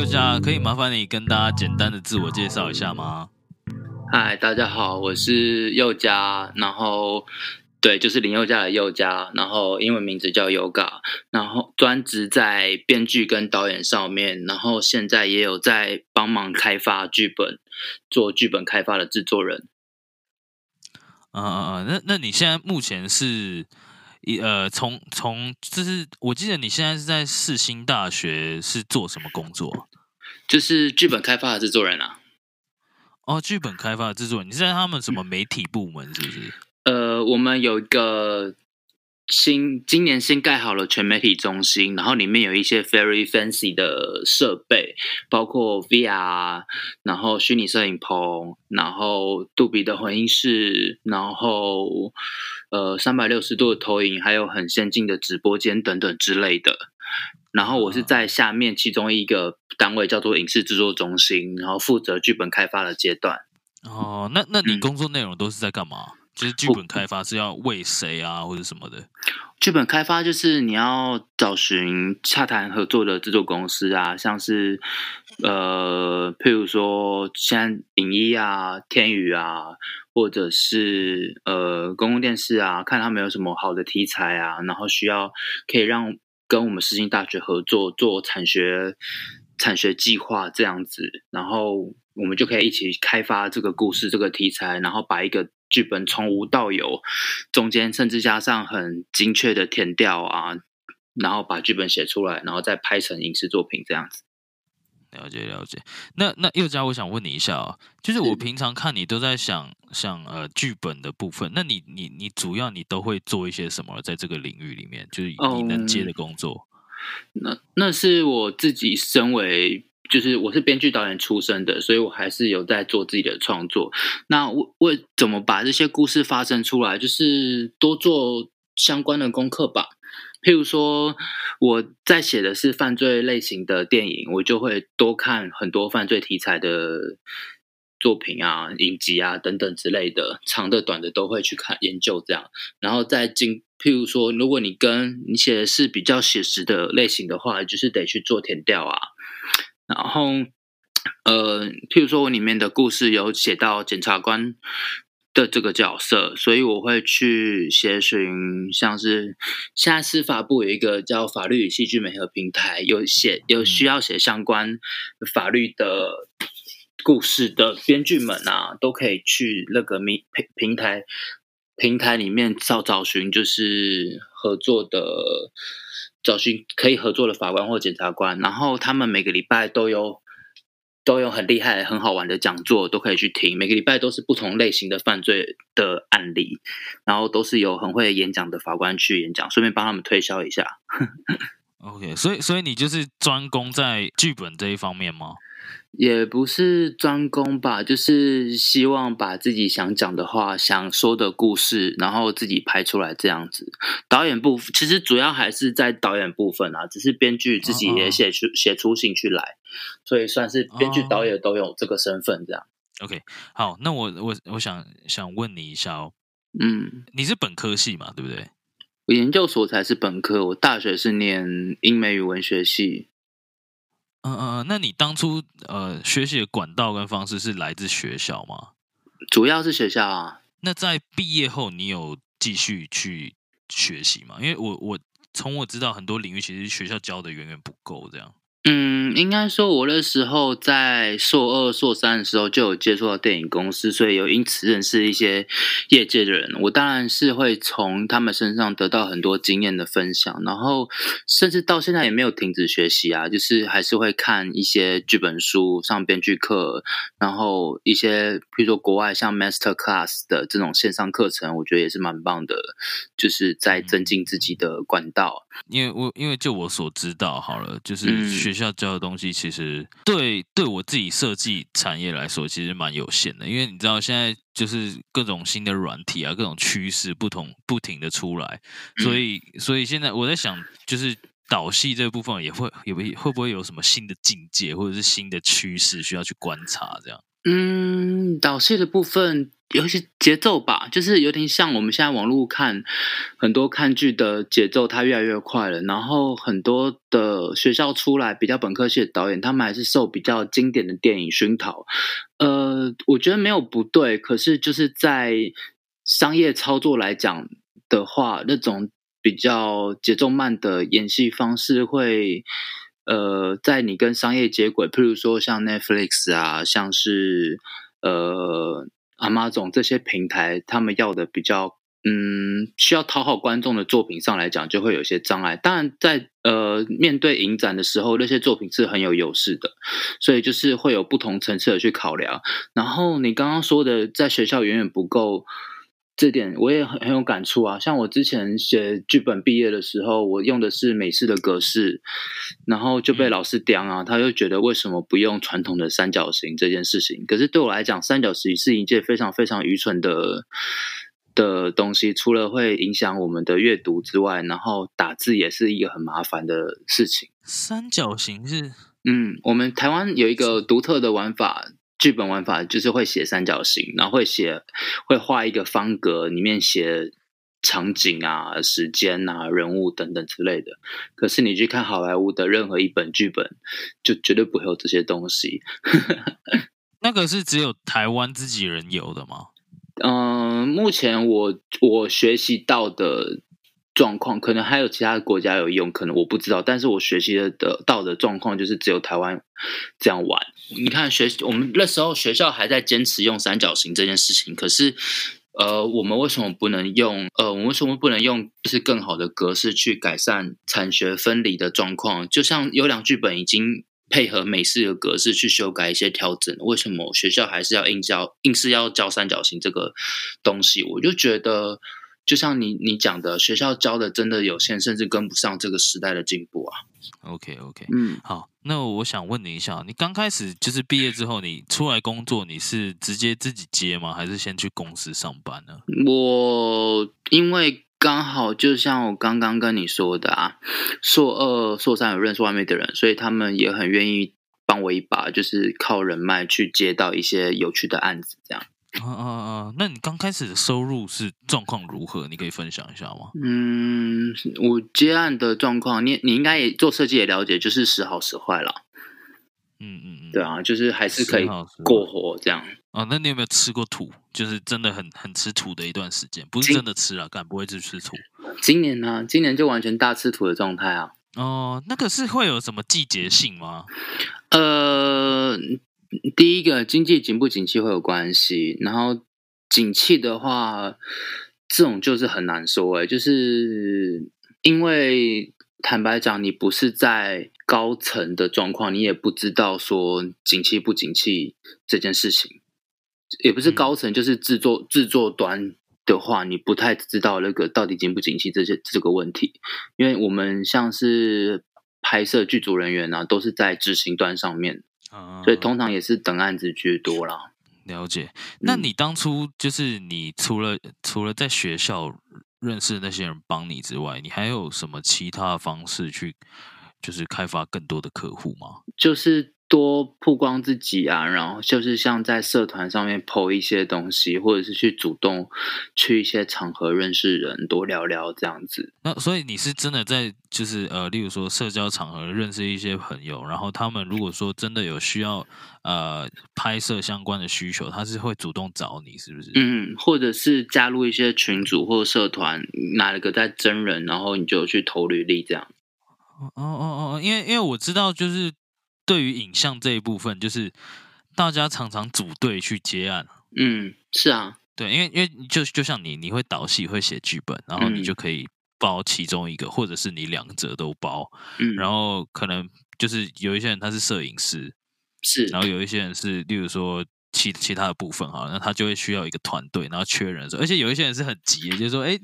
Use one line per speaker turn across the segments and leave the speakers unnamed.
佑嘉，可以麻烦你跟大家简单的自我介绍一下吗？
嗨，大家好，我是佑嘉，然后对，就是林宥嘉的宥嘉，然后英文名字叫 Yoga，然后专职在编剧跟导演上面，然后现在也有在帮忙开发剧本，做剧本开发的制作人。
嗯嗯嗯，那那你现在目前是？一呃，从从就是我记得你现在是在世新大学是做什么工作？
就是剧本开发的制作人啊。
哦，剧本开发的制作人，你是在他们什么媒体部门是不是？
呃，我们有一个新今年新盖好了全媒体中心，然后里面有一些 very fancy 的设备，包括 VR，然后虚拟摄影棚，然后杜比的混音室，然后。呃，三百六十度的投影，还有很先进的直播间等等之类的。然后我是在下面其中一个单位叫做影视制作中心，然后负责剧本开发的阶段。
哦，那那你工作内容都是在干嘛？就是剧本开发是要为谁啊，或者什么的？
剧本开发就是你要找寻洽谈合作的制作公司啊，像是呃，譬如说像影一啊、天宇啊。或者是呃公共电视啊，看他们有什么好的题材啊，然后需要可以让跟我们世新大学合作做产学产学计划这样子，然后我们就可以一起开发这个故事这个题材，然后把一个剧本从无到有，中间甚至加上很精确的填调啊，然后把剧本写出来，然后再拍成影视作品这样子。
了解了解，那那佑佳，我想问你一下哦，就是我平常看你都在想想呃剧本的部分，那你你你主要你都会做一些什么在这个领域里面，就是你能接的工作？
那那是我自己身为就是我是编剧导演出身的，所以我还是有在做自己的创作。那我我怎么把这些故事发生出来？就是多做相关的功课吧。譬如说，我在写的是犯罪类型的电影，我就会多看很多犯罪题材的作品啊、影集啊等等之类的，长的、短的都会去看研究这样。然后再进，譬如说，如果你跟你写的是比较写实的类型的话，就是得去做填调啊。然后，呃，譬如说我里面的故事有写到检察官。的这个角色，所以我会去协寻，像是现在司法部有一个叫法律与戏剧美合平台，有写有需要写相关法律的故事的编剧们啊，都可以去那个平平平台平台里面找找寻，就是合作的找寻可以合作的法官或检察官，然后他们每个礼拜都有。都有很厉害、很好玩的讲座，都可以去听。每个礼拜都是不同类型的犯罪的案例，然后都是有很会演讲的法官去演讲，顺便帮他们推销一下。
OK，所以所以你就是专攻在剧本这一方面吗？
也不是专攻吧，就是希望把自己想讲的话、想说的故事，然后自己拍出来这样子。导演部其实主要还是在导演部分啊，只是编剧自己也写出写出兴趣来，所以算是编剧、导演都有这个身份这样。
OK，好，那我我我想想问你一下哦，
嗯，
你是本科系嘛，对不对？
我研究所才是本科，我大学是念英美语文学系。
嗯嗯，那你当初呃学习的管道跟方式是来自学校吗？
主要是学校啊。
那在毕业后，你有继续去学习吗？因为我我从我知道很多领域，其实学校教的远远不够，这样。
嗯，应该说，我那时候在硕二、硕三的时候就有接触到电影公司，所以有因此认识一些业界的人。我当然是会从他们身上得到很多经验的分享，然后甚至到现在也没有停止学习啊，就是还是会看一些剧本书、上编剧课，然后一些比如说国外像 Master Class 的这种线上课程，我觉得也是蛮棒的，就是在增进自己的管道。
因为我因为就我所知道，好了，就是
嗯
学校教的东西，其实对对我自己设计产业来说，其实蛮有限的。因为你知道，现在就是各种新的软体啊，各种趋势不同不停的出来，所以所以现在我在想，就是导戏这部分也会也会会不会有什么新的境界，或者是新的趋势需要去观察？这样，
嗯，导戏的部分有一些节奏吧，就是有点像我们现在网络看很多看剧的节奏，它越来越快了。然后很多的学校出来比较本科系的导演，他们还是受比较经典的电影熏陶。呃，我觉得没有不对，可是就是在商业操作来讲的话，那种比较节奏慢的演戏方式会。呃，在你跟商业接轨，譬如说像 Netflix 啊，像是呃 Amazon 这些平台，他们要的比较嗯需要讨好观众的作品上来讲，就会有些障碍。当然在，呃面对影展的时候，那些作品是很有优势的，所以就是会有不同层次的去考量。然后你刚刚说的，在学校远远不够。这点我也很很有感触啊！像我之前写剧本毕业的时候，我用的是美式的格式，然后就被老师刁啊，他就觉得为什么不用传统的三角形这件事情？可是对我来讲，三角形是一件非常非常愚蠢的的东西，除了会影响我们的阅读之外，然后打字也是一个很麻烦的事情。
三角形是
嗯，我们台湾有一个独特的玩法。剧本玩法就是会写三角形，然后会写会画一个方格，里面写场景啊、时间啊、人物等等之类的。可是你去看好莱坞的任何一本剧本，就绝对不会有这些东西。
那个是只有台湾自己人有的吗？
嗯、目前我我学习到的状况，可能还有其他国家有用，可能我不知道。但是我学习的得到的状况，就是只有台湾这样玩。你看学我们那时候学校还在坚持用三角形这件事情，可是呃，我们为什么不能用？呃，我们为什么不能用就是更好的格式去改善产学分离的状况？就像优良剧本已经配合美式的格式去修改一些调整，为什么学校还是要硬教，硬是要教三角形这个东西？我就觉得。就像你你讲的，学校教的真的有限，甚至跟不上这个时代的进步啊。
OK OK，
嗯，
好，那我想问你一下，你刚开始就是毕业之后，你出来工作，你是直接自己接吗？还是先去公司上班呢？
我因为刚好就像我刚刚跟你说的啊，硕二、硕三有认识外面的人，所以他们也很愿意帮我一把，就是靠人脉去接到一些有趣的案子，这样。
啊啊啊！那你刚开始的收入是状况如何？你可以分享一下吗？
嗯，我接案的状况，你你应该也做设计也了解，就是时好时坏了。
嗯嗯嗯，
对啊，就是还是可以过活这样。
啊，那你有没有吃过土？就是真的很很吃土的一段时间，不是真的吃了，干不会去吃土
今年呢，今年就完全大吃土的状态啊。
哦。那个是会有什么季节性吗？
呃，第一个经济景不景气会有关系，然后景气的话，这种就是很难说诶，就是因为坦白讲，你不是在高层的状况，你也不知道说景气不景气这件事情，也不是
嗯
高层，就是制作制作端。的话，你不太知道那个到底景不景气这些这个问题，因为我们像是拍摄剧组人员啊，都是在执行端上面，
啊，
所以通常也是等案子居多啦。
了解。那
嗯
你当初就是你除了除了在学校认识那些人帮你之外，你还有什么其他的方式去就是开发更多的客户吗？
就是多曝光自己啊，然后就是像在社团上面 PO 一些东西，或者是去主动去一些场合认识人，多聊聊这样子。
那所以你是真的在就是呃，例如说社交场合认识一些朋友，然后他们如果说真的有需要呃拍摄相关的需求，他是会主动找你，是不是？
嗯，或者是加入一些群组或社团，哪一个在真人，然后你就去投履历这样。
哦哦哦哦，因为因为我知道，就是对于影像这一部分，就是大家常常组队去接案。
嗯，是啊，
对，因为因为就就像你，你会导戏，会写剧本，然后你
嗯
就可以包其中一个，或者是你两者都包。
嗯，
然后可能就是有一些人他是摄影师，
是，
然后有一些人是，例如说其其他的部分哈，那他就会需要一个团队，然后缺人的时候，而且有一些人是很急的，就是说，哎，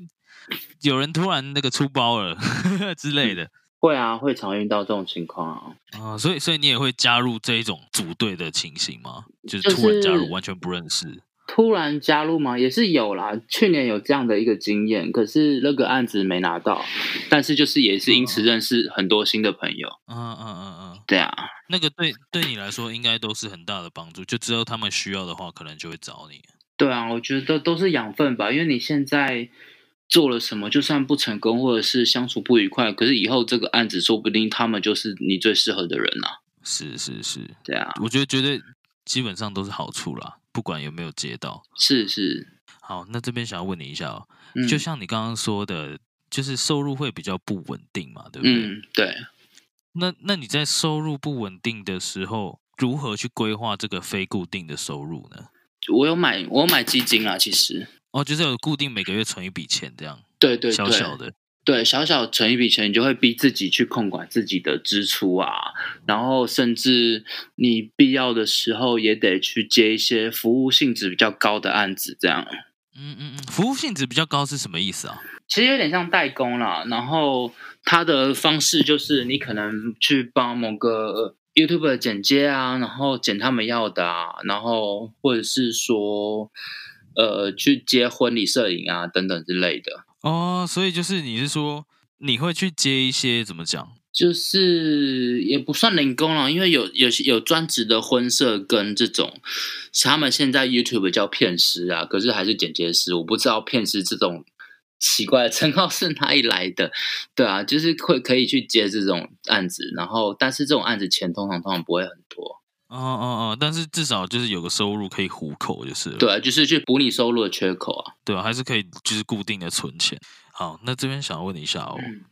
有人突然那个出包了 之类的
会啊，会常遇到这种情况啊。
啊、所以所以你也会加入这一种组队的情形吗？就是突然加入，
是
完全不认识。
突然加入吗？也是有啦，去年有这样的一个经验，可是那个案子没拿到，但是就是也是因此认识很多新的朋友。
嗯嗯嗯嗯，
对啊，
那个对对你来说应该都是很大的帮助，就之后他们需要的话，可能就会找你。
对啊，我觉得都是养分吧，因为你现在做了什么，就算不成功或者是相处不愉快，可是以后这个案子说不定他们就是你最适合的人啊。
是是是，
对啊，
我觉得绝对基本上都是好处啦，不管有没有接到。
是是，
好，那这边想要问你一下哦，
嗯，
就像你刚刚说的，就是收入会比较不稳定嘛，对不对？
嗯，对。
那那你在收入不稳定的时候，如何去规划这个非固定的收入呢？
我有买，我有买基金啊，其实，
哦，就是有固定每个月存一笔钱，这样
对对对，
小小的。
对，小小存一笔钱，你就会逼自己去控管自己的支出啊，然后甚至你必要的时候也得去接一些服务性质比较高的案子，这样。
嗯嗯嗯，服务性质比较高是什么意思啊？
其实有点像代工啦，然后它的方式就是你可能去帮某个 YouTube 剪接啊，然后剪他们要的啊，然后或者是说呃去接婚礼摄影啊等等之类的。
哦，所以就是你是说你会去接一些怎么讲？
就是也不算零工了，因为有有有专职的婚摄跟这种，他们现在 YouTube 叫片师啊，可是还是剪接师，我不知道片师这种奇怪的称号是哪里来的。对啊，就是会可以去接这种案子，然后但是这种案子钱通常通常不会很多，
哦哦哦，但是至少就是有个收入可以糊口，就是
对啊，就是去补你收入的缺口啊。
对啊，还是可以就是固定的存钱。好，那这边想问你一下哦，
嗯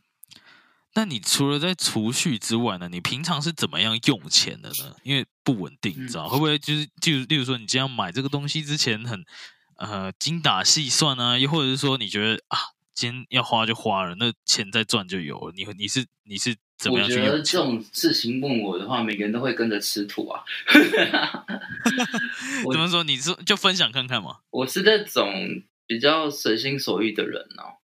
那你除了在储蓄之外呢，你平常是怎么样用钱的呢？因为不稳定，你知道会不会就是就例如说你这样买这个东西之前很呃精打细算啊，又或者是说你觉得啊今天要花就花了，那钱再赚就有了，你你是你是怎么
觉得这？种事情问我的话，每个人都会跟着吃土啊。我
怎么说？你是就分享看看嘛？
我是那种比较随心所欲的人哦。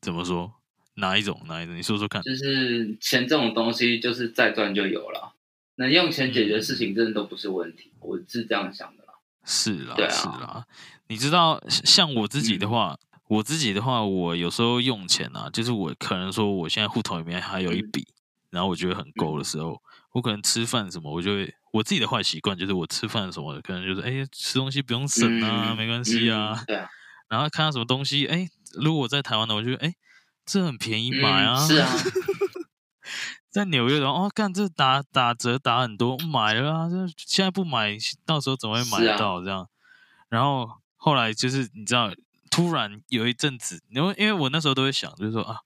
怎么说？哪一种？哪一种？你说说看。
就是钱这种东西，就是再赚就有了，能用钱解决的事情，真的都不是问题。我是这样想的啦。
是啦，
对啊
是啦。你知道，像我自己的话，我自己的话，我有时候用钱啊，就是我可能说我现在户头里面还有一
嗯
笔，然后我觉得很够的时候，我可能吃饭什么，我就会我自己的坏习惯就是我吃饭什么的，可能就是哎吃东西不用省啊，
嗯
没关系啊。
嗯对啊，
然后看到什么东西，哎，如果我在台湾的，我就哎这很便宜买啊，
嗯是啊，
在纽约的话，哦，干这打打折打很多，买了啊！这现在不买，到时候怎么会买到这样？然后后来就是你知道，突然有一阵子，因为因为我那时候都会想，就是说啊，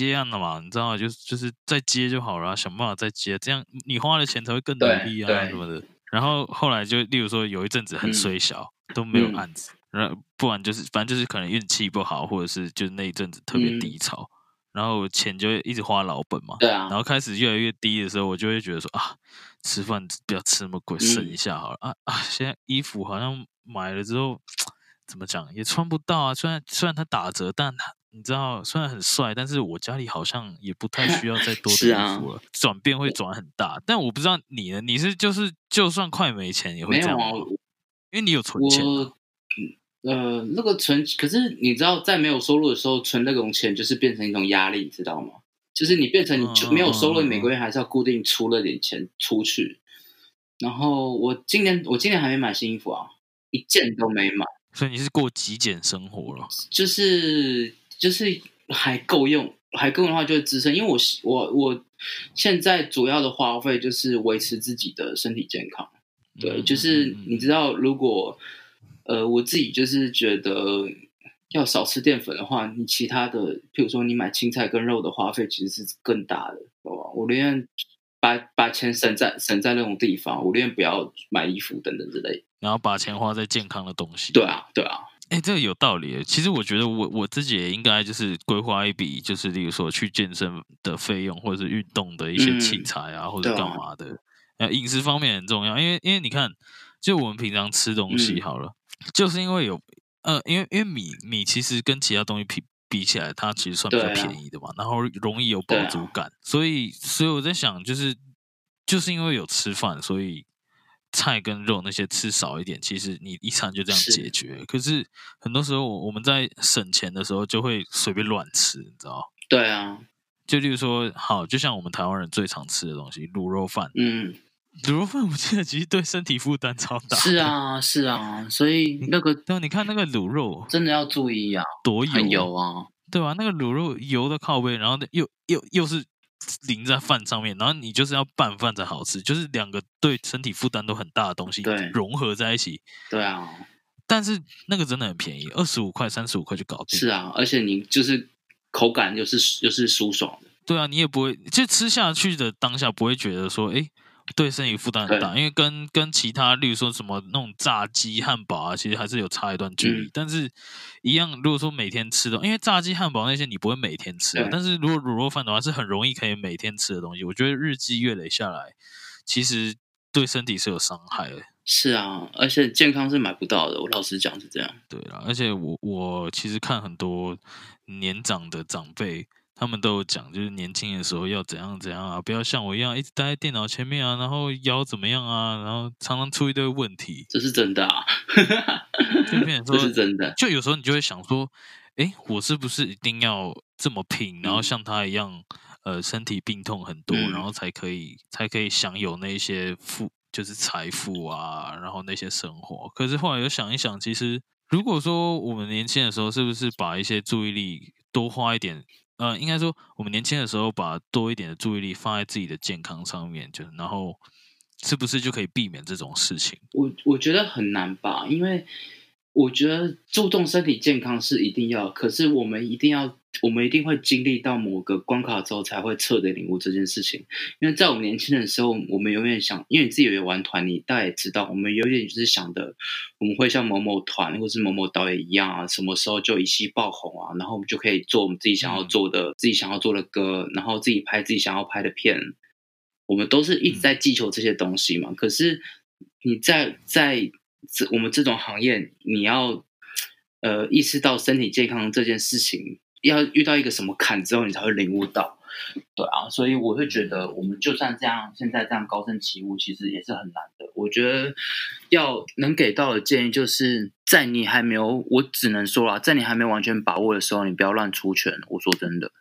接案了嘛，你知道吗？就是就是再接就好了啊、想办法再接，这样你花的钱才会更努
对
力啊什么的。然后后来就例如说有一阵子很
嗯
衰小，都没有
嗯
案子，然后不然就是反正就是可能运气不好，或者是就那一阵子特别
嗯
低潮，然后钱就一直花老本嘛。
对啊
然，后开始越来越低的时候，我就会觉得说啊，吃饭不要吃那么贵，省一
嗯
下好了、啊啊！现在衣服好像买了之后，怎么讲也穿不到啊。虽然虽然它打折，但它你知道，虽然很帅，但是我家里好像也不太需要再多的衣
是啊
服了，转变会转很大。但我不知道你呢，你是就是就算快没钱也会这样吗？因为你有存钱、
呃那个存，可是你知道，在没有收入的时候存那种钱，就是变成一种压力，你知道吗？就是你变成你就没有收入，你每个月还是要固定出了点钱出去。然后我今年我今年还没买新衣服啊，一件都没买，
所以你是过极简生活了。
就是就是还够用，还够用的话就是支撑。因为我我我现在主要的花费就是维持自己的身体健康。对，
嗯
就是你知道，如果呃我自己就是觉得要少吃淀粉的话，你其他的，譬如说你买青菜跟肉的花费其实是更大的，懂吧？我宁愿把把钱省在省在那种地方，我宁愿不要买衣服等等之类。
然后把钱花在健康的东西。
对啊，对啊。
哎，这个有道理。其实我觉得我我自己也应该就是规划一笔，就是例如说去健身的费用，或者是运动的一些器材啊，或者干嘛的。呃，饮食方面很重要，因为因为你看，就我们平常吃东西好了，就是因为有呃，因为因为米米其实跟其他东西比比起来，它其实算比较便宜的嘛，然后容易有饱足感，所以所以我在想，就是就是因为有吃饭，所以。菜跟肉那些吃少一点，其实你一餐就这样解决。可是很多时候我们在省钱的时候就会随便乱吃，你知道
对啊，
就例如说，好，就像我们台湾人最常吃的东西卤肉饭。
嗯，
卤肉饭我记得其实对身体负担超大。
是啊，是啊，所以那个，
对，你看那个卤肉
真的要注意啊，
多
油啊，
对吧？那个卤肉油的靠背，然后又又又是。淋在饭上面，然后你就是要拌饭才好吃，就是两个对身体负担都很大的东西融合在一起。
对啊，
但是那个真的很便宜，二十五块、三十五块就搞定。
是啊，而且你就是口感又是又是舒爽的。
对啊，你也不会就吃下去的当下不会觉得说，哎。对身体负担很大，因为跟跟其他，例如说什么那种炸鸡汉堡啊，其实还是有差一段距离。但是，一样，如果说每天吃的，因为炸鸡汉堡那些你不会每天吃，但是如果卤肉饭的话，是很容易可以每天吃的东西。我觉得日积月累下来，其实对身体是有伤害的。
是啊，而且健康是买不到的。我老实讲是这样。
对啊，而且我我其实看很多年长的长辈。他们都有讲，就是年轻的时候要怎样怎样啊，不要像我一样一直待在电脑前面啊，然后腰怎么样啊，然后常常出一堆问题。
这是真的啊
这
是真的。
就有时候你就会想说，哎，我是不是一定要这么拼，然后像他一样，呃，身体病痛很多，然后才可以才可以享有那些富，就是财富啊，然后那些生活。可是后来又想一想，其实如果说我们年轻的时候，是不是把一些注意力多花一点？呃，应该说，我们年轻的时候把多一点的注意力放在自己的健康上面，就然后是不是就可以避免这种事情？
我我觉得很难吧，因为。我觉得注重身体健康是一定要，可是我们一定要，我们一定会经历到某个关卡之后，才会彻底领悟这件事情。因为在我们年轻的时候，我们永远想，因为你自己有玩团，你大概也知道，我们有点就是想的，我们会像某某团或是某某导演一样啊，什么时候就一夕爆红啊，然后我们就可以做我们自己想要做的、自己想要做的歌，然后自己拍自己想要拍的片。我们都是一直在祈求这些东西嘛。可是你在在。这我们这种行业，你要呃意识到身体健康这件事情，要遇到一个什么坎之后，你才会领悟到，对啊，所以我会觉得，我们就算这样，现在这样高声起舞，其实也是很难的。我觉得要能给到的建议，就是在你还没有，我只能说啦，在你还没有完全把握的时候，你不要乱出拳。我说真的。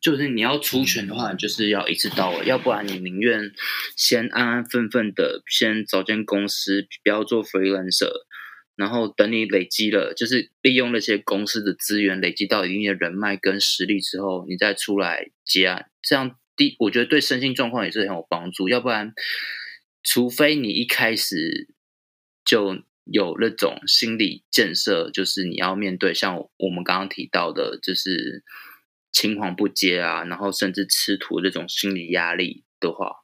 就是你要出拳的话，就是要一次到位，要不然你宁愿先安安分分的先找间公司，不要做 freelancer，然后等你累积了，就是利用那些公司的资源，累积到一定的人脉跟实力之后，你再出来接案，这样第我觉得对身心状况也是很有帮助。要不然，除非你一开始就有那种心理建设，就是你要面对像我们刚刚提到的，就是。青黄不接啊，然后甚至吃土这种心理压力的话，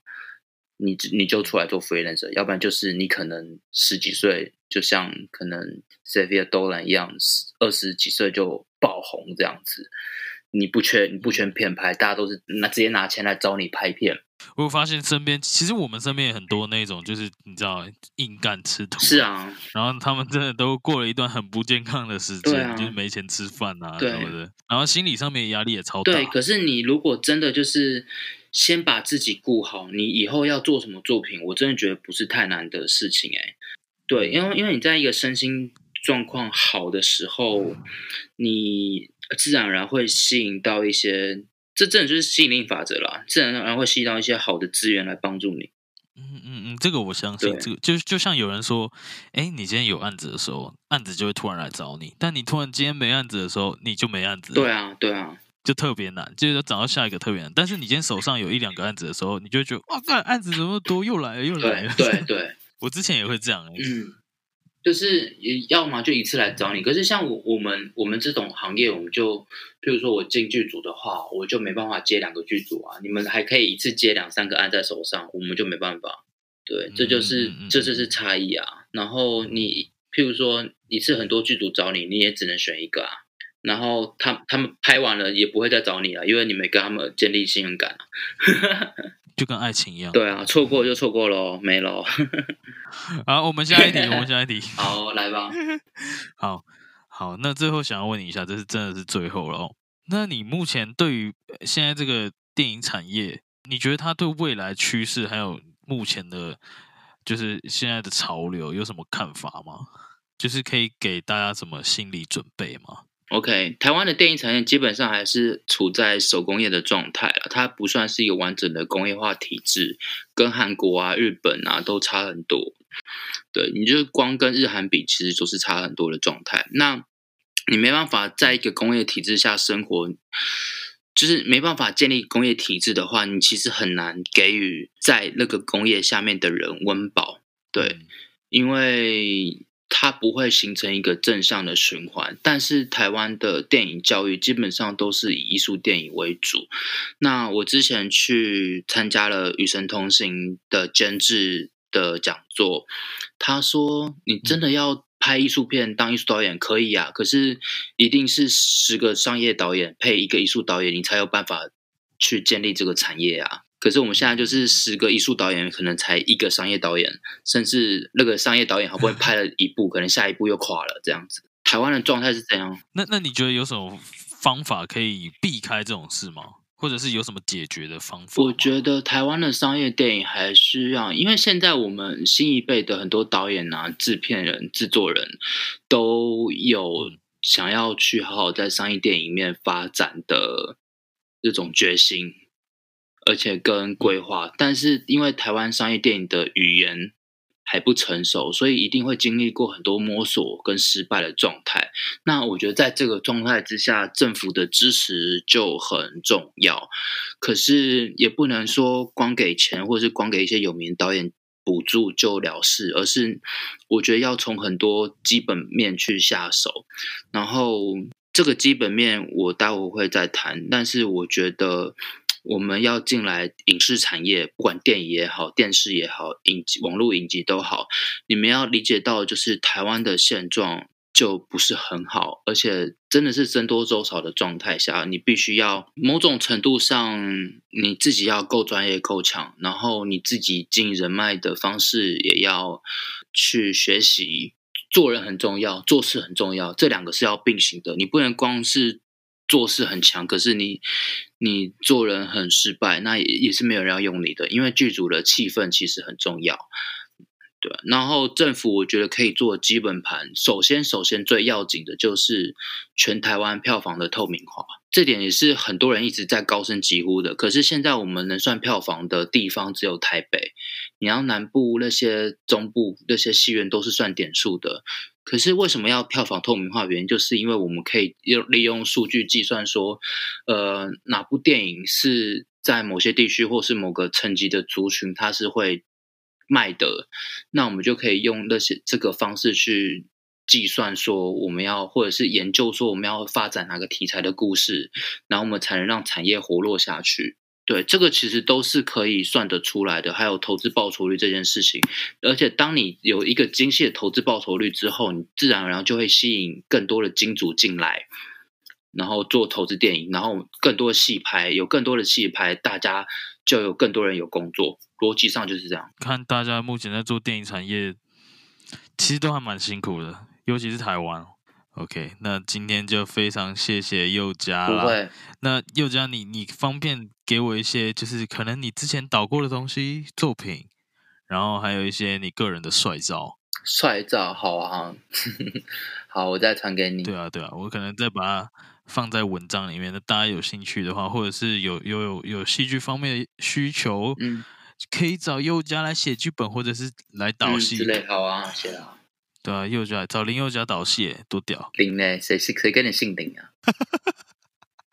你你就出来做 freelancer，要不然就是你可能十几岁，就像可能 Savia Dolan 一样，二十几岁就爆红这样子。你不缺你不缺片拍，大家都是拿直接拿钱来找你拍片。
我发现身边其实我们身边也很多那种，就是你知道硬干吃土。
是啊，
然后他们真的都过了一段很不健康的时间，就是没钱吃饭啊什么的，然后心理上面压力也超
大。对，可是你如果真的就是先把自己顾好，你以后要做什么作品，我真的觉得不是太难的事情哎。对，因为因为你在一个身心状况好的时候，你。自然而然会吸引到一些，这真的就是吸引力法则啦。自然而然会吸引到一些好的资源来帮助你。
嗯嗯嗯，这个我相信。这个就就像有人说，哎，你今天有案子的时候，案子就会突然来找你；但你突然今天没案子的时候，你就没案子。
对啊，对啊，
就特别难，就是找到下一个特别难。但是你今天手上有一两个案子的时候，你就觉得哇，案子怎么多，又来了，又来了。
对对，
我之前也会这样。
嗯。就是要么就一次来找你。可是像我我们我们这种行业，我们就譬如说我进剧组的话，我就没办法接两个剧组啊。你们还可以一次接两三个案在手上，我们就没办法。对，这就是这就是差异啊。然后你譬如说一次很多剧组找你，你也只能选一个啊。然后他他们拍完了也不会再找你了，因为你没跟他们建立信任感啊。
就跟爱情一样。
对啊，错过就错过喽，没喽。
好，我们下一题，我们下一题。
好，来吧。
好好，那最后想要问你一下，这是真的是最后了哦。那你目前对于现在这个电影产业，你觉得它对未来趋势还有目前的，就是现在的潮流有什么看法吗？就是可以给大家什么心理准备吗
？OK，台湾的电影产业基本上还是处在手工业的状态了，它不算是一个完整的工业化体制，跟韩国啊、日本啊都差很多。对，你就光跟日韩比，其实都是差很多的状态。那你没办法在一个工业体制下生活，就是没办法建立工业体制的话，你其实很难给予在那个工业下面的人温饱。对，因为。它不会形成一个正向的循环，但是台湾的电影教育基本上都是以艺术电影为主。那我之前去参加了《与神同行》的监制的讲座，他说：“你真的要拍艺术片当艺术导演可以啊，可是一定是十个商业导演配一个艺术导演，你才有办法去建立这个产业啊。”可是我们现在就是十个艺术导演，可能才一个商业导演，甚至那个商业导演好不容易拍了一部，可能下一部又垮了，这样子。台湾的状态是怎样？
那那你觉得有什么方法可以避开这种事吗？或者是有什么解决的方法？
我觉得台湾的商业电影还需要，因为现在我们新一辈的很多导演啊、制片人、制作人都有想要去好好在商业电影里面发展的这种决心。而且跟规划，但是因为台湾商业电影的语言还不成熟，所以一定会经历过很多摸索跟失败的状态。那我觉得在这个状态之下，政府的支持就很重要。可是也不能说光给钱，或是光给一些有名导演补助就了事，而是我觉得要从很多基本面去下手。然后这个基本面我待会会再谈，但是我觉得。我们要进来影视产业，不管电影也好，电视也好，影集、网络影集都好，你们要理解到，就是台湾的现状就不是很好，而且真的是僧多粥少的状态下，你必须要某种程度上你自己要够专业、够强，然后你自己进人脉的方式也要去学习。做人很重要，做事很重要，这两个是要并行的，你不能光是。做事很强，可是你你做人很失败，那也也是没有人要用你的，因为剧组的气氛其实很重要，对。然后政府我觉得可以做基本盘，首先首先最要紧的就是全台湾票房的透明化，这点也是很多人一直在高声疾呼的。可是现在我们能算票房的地方只有台北，你要南部那些中部那些戏院都是算点数的。可是为什么要票房透明化？原因就是因为我们可以用利用数据计算说，呃，哪部电影是在某些地区或是某个层级的族群，它是会卖的，那我们就可以用那些这个方式去计算说，我们要或者是研究说我们要发展哪个题材的故事，然后我们才能让产业活络下去。对，这个其实都是可以算得出来的。还有投资报酬率这件事情，而且当你有一个精细的投资报酬率之后，你自然而然就会吸引更多的金主进来，然后做投资电影，然后更多的戏拍，有更多的戏拍，大家就有更多人有工作。逻辑上就是这样。
看大家目前在做电影产业，其实都还蛮辛苦的，尤其是台湾。OK，那今天就非常谢谢佑嘉了。那佑嘉，你你方便给我一些，就是可能你之前导过的东西作品，然后还有一些你个人的帅照。
帅照，好啊，好，我再传给你。
对啊，对啊，我可能再把它放在文章里面。那大家有兴趣的话，或者是有有有有戏剧方面的需求，嗯，可以找佑嘉来写剧本，或者是来导戏
之类。好啊，写啊。
对啊，右脚找林宥嘉导戏，多屌！
林呢？谁是谁跟你姓林啊？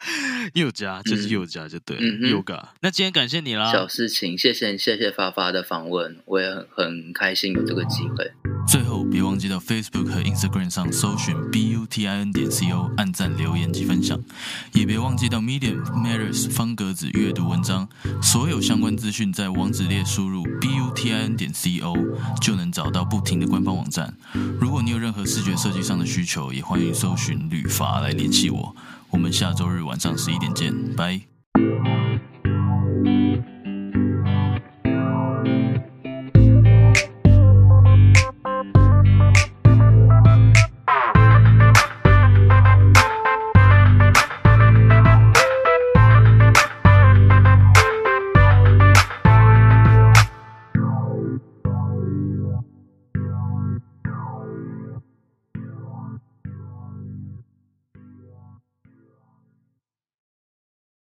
佑家就是又加就对了
嗯哼
，Yoga。那今天感谢你啦
小，事情，谢谢谢谢发发的访问，我也很很开心有这个机会。
最后别忘记到 Facebook 和 Instagram 上搜寻 B U T I N 点 C O，按赞、留言及分享，也别忘记到 Medium Matters 方格子阅读文章，所有相关资讯在网址列输入 B U T I N 点 C O 就能找到不停的官方网站。如果你有任何视觉设计上的需求，也欢迎搜寻旅法来联系我。我们下周日晚上十一点见，拜。